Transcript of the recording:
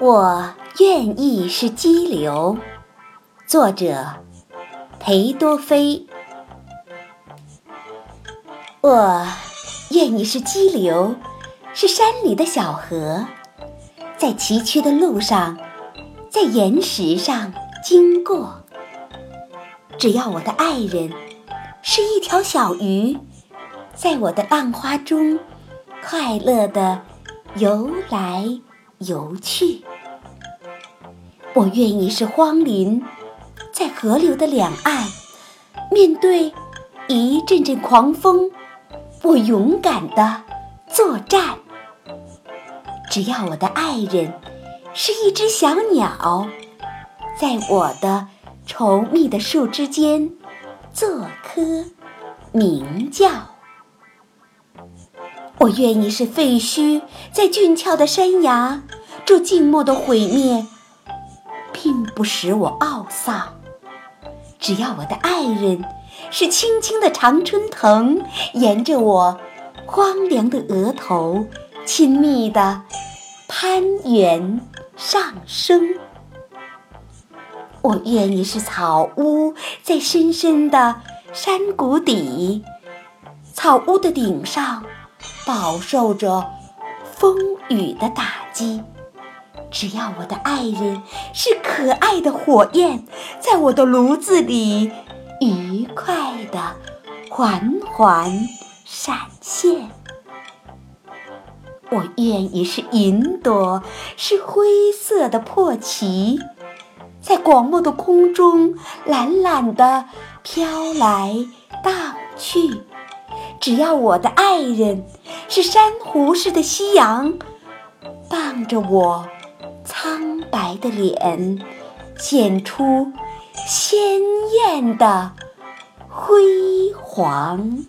我愿意是激流。作者：裴多菲。我愿意是激流，是山里的小河，在崎岖的路上，在岩石上经过。只要我的爱人是一条小鱼，在我的浪花中快乐地游来游去。我愿意是荒林，在河流的两岸，面对一阵阵狂风，我勇敢地作战。只要我的爱人是一只小鸟，在我的稠密的树枝间做棵鸣叫。我愿意是废墟，在峻峭的山崖，这静默的毁灭。并不使我懊丧，只要我的爱人是青青的常春藤，沿着我荒凉的额头亲密地攀援上升。我愿意是草屋，在深深的山谷底，草屋的顶上饱受着风雨的打击。只要我的爱人是可爱的火焰，在我的炉子里愉快的缓缓闪现。我愿意是云朵，是灰色的破旗，在广漠的空中懒懒的飘来荡去。只要我的爱人是珊瑚似的夕阳，傍着我。苍白的脸显出鲜艳的辉煌。